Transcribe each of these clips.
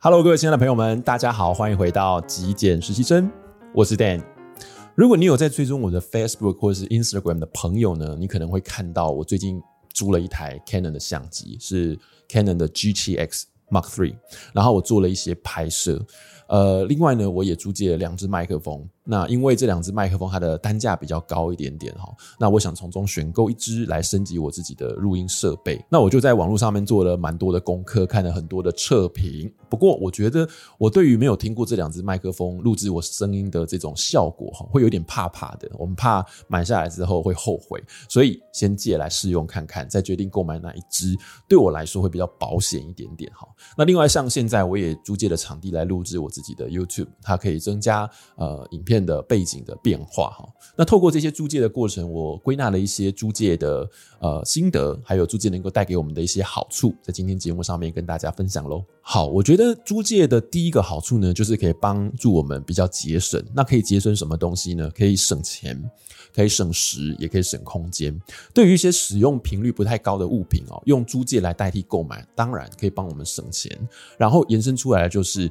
Hello，各位亲爱的朋友们，大家好，欢迎回到极简实习生，我是 Dan。如果你有在追踪我的 Facebook 或者是 Instagram 的朋友呢，你可能会看到我最近租了一台 Canon 的相机，是 Canon 的 G7X Mark Three，然后我做了一些拍摄。呃，另外呢，我也租借了两只麦克风。那因为这两支麦克风它的单价比较高一点点哈，那我想从中选购一支来升级我自己的录音设备。那我就在网络上面做了蛮多的功课，看了很多的测评。不过我觉得我对于没有听过这两支麦克风录制我声音的这种效果哈，会有点怕怕的。我们怕买下来之后会后悔，所以先借来试用看看，再决定购买哪一支，对我来说会比较保险一点点哈。那另外像现在我也租借了场地来录制我自己的 YouTube，它可以增加呃影片的背景的变化哈，那透过这些租借的过程，我归纳了一些租借的呃心得，还有租借能够带给我们的一些好处，在今天节目上面跟大家分享喽。好，我觉得租借的第一个好处呢，就是可以帮助我们比较节省。那可以节省什么东西呢？可以省钱，可以省时，也可以省空间。对于一些使用频率不太高的物品哦，用租借来代替购买，当然可以帮我们省钱。然后延伸出来的就是，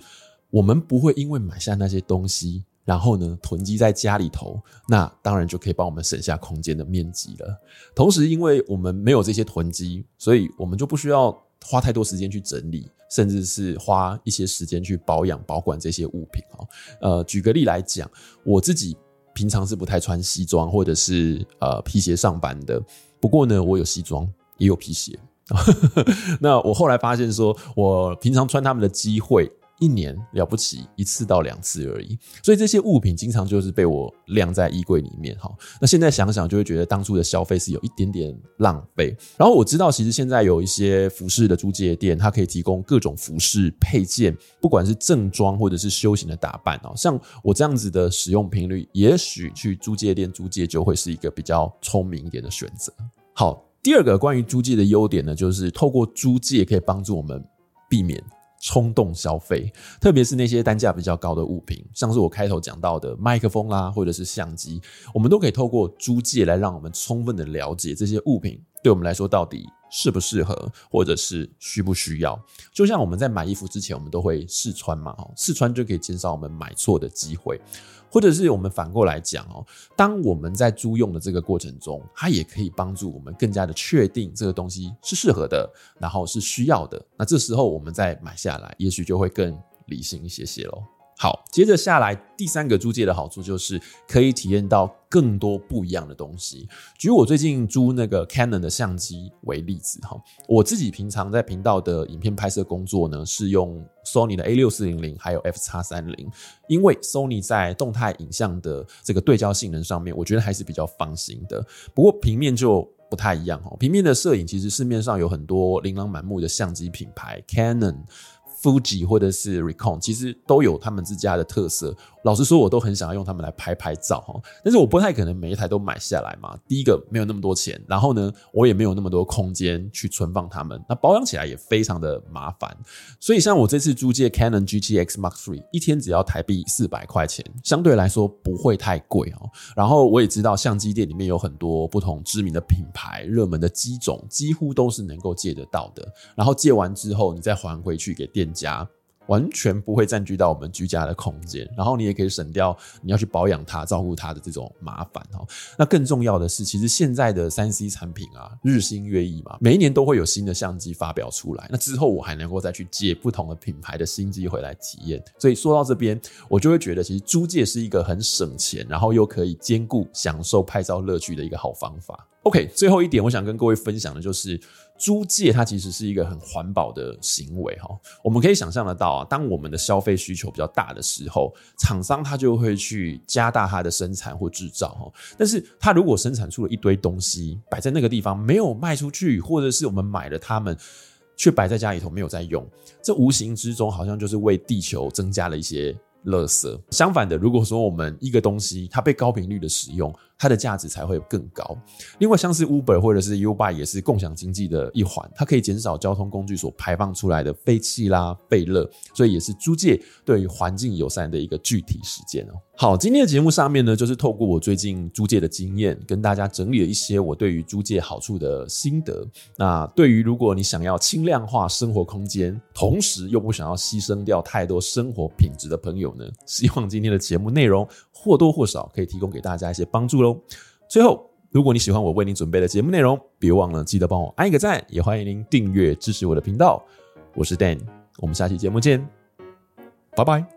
我们不会因为买下那些东西。然后呢，囤积在家里头，那当然就可以帮我们省下空间的面积了。同时，因为我们没有这些囤积，所以我们就不需要花太多时间去整理，甚至是花一些时间去保养、保管这些物品。呃，举个例来讲，我自己平常是不太穿西装或者是呃皮鞋上班的。不过呢，我有西装，也有皮鞋。那我后来发现说，我平常穿他们的机会。一年了不起一次到两次而已，所以这些物品经常就是被我晾在衣柜里面哈。那现在想想就会觉得当初的消费是有一点点浪费。然后我知道其实现在有一些服饰的租借店，它可以提供各种服饰配件，不管是正装或者是休闲的打扮哦。像我这样子的使用频率，也许去租借店租借就会是一个比较聪明一点的选择。好，第二个关于租借的优点呢，就是透过租借可以帮助我们避免。冲动消费，特别是那些单价比较高的物品，像是我开头讲到的麦克风啦，或者是相机，我们都可以透过租借来让我们充分的了解这些物品对我们来说到底适不适合，或者是需不需要。就像我们在买衣服之前，我们都会试穿嘛，试穿就可以减少我们买错的机会。或者是我们反过来讲哦，当我们在租用的这个过程中，它也可以帮助我们更加的确定这个东西是适合的，然后是需要的。那这时候我们再买下来，也许就会更理性一些些喽。好，接着下来第三个租借的好处就是可以体验到更多不一样的东西。举我最近租那个 Canon 的相机为例子哈，我自己平常在频道的影片拍摄工作呢，是用 Sony 的 A6400 还有 FX30，因为 Sony 在动态影像的这个对焦性能上面，我觉得还是比较放心的。不过平面就不太一样哈，平面的摄影其实市面上有很多琳琅满目的相机品牌，Canon。Fuji 或者是 Recon 其实都有他们自家的特色。老实说，我都很想要用它们来拍拍照哈，但是我不太可能每一台都买下来嘛。第一个没有那么多钱，然后呢，我也没有那么多空间去存放它们。那保养起来也非常的麻烦。所以像我这次租借 Canon G T X Mark III，一天只要台币四百块钱，相对来说不会太贵哦。然后我也知道相机店里面有很多不同知名的品牌、热门的机种，几乎都是能够借得到的。然后借完之后，你再还回去给店家。完全不会占据到我们居家的空间，然后你也可以省掉你要去保养它、照顾它的这种麻烦哈。那更重要的是，其实现在的三 C 产品啊，日新月异嘛，每一年都会有新的相机发表出来。那之后我还能够再去借不同的品牌的新机回来体验。所以说到这边，我就会觉得，其实租借是一个很省钱，然后又可以兼顾享受拍照乐趣的一个好方法。OK，最后一点，我想跟各位分享的就是，租借它其实是一个很环保的行为哈。我们可以想象得到啊，当我们的消费需求比较大的时候，厂商他就会去加大它的生产或制造哈。但是，他如果生产出了一堆东西摆在那个地方没有卖出去，或者是我们买了它们却摆在家里头没有在用，这无形之中好像就是为地球增加了一些垃圾。相反的，如果说我们一个东西它被高频率的使用，它的价值才会更高。另外，像是 Uber 或者是 u b i 也是共享经济的一环，它可以减少交通工具所排放出来的废气啦、废热，所以也是租借对于环境友善的一个具体实践哦。好，今天的节目上面呢，就是透过我最近租借的经验，跟大家整理了一些我对于租借好处的心得。那对于如果你想要轻量化生活空间，同时又不想要牺牲掉太多生活品质的朋友呢，希望今天的节目内容或多或少可以提供给大家一些帮助喽。最后，如果你喜欢我为你准备的节目内容，别忘了记得帮我按一个赞，也欢迎您订阅支持我的频道。我是 Dan，我们下期节目见，拜拜。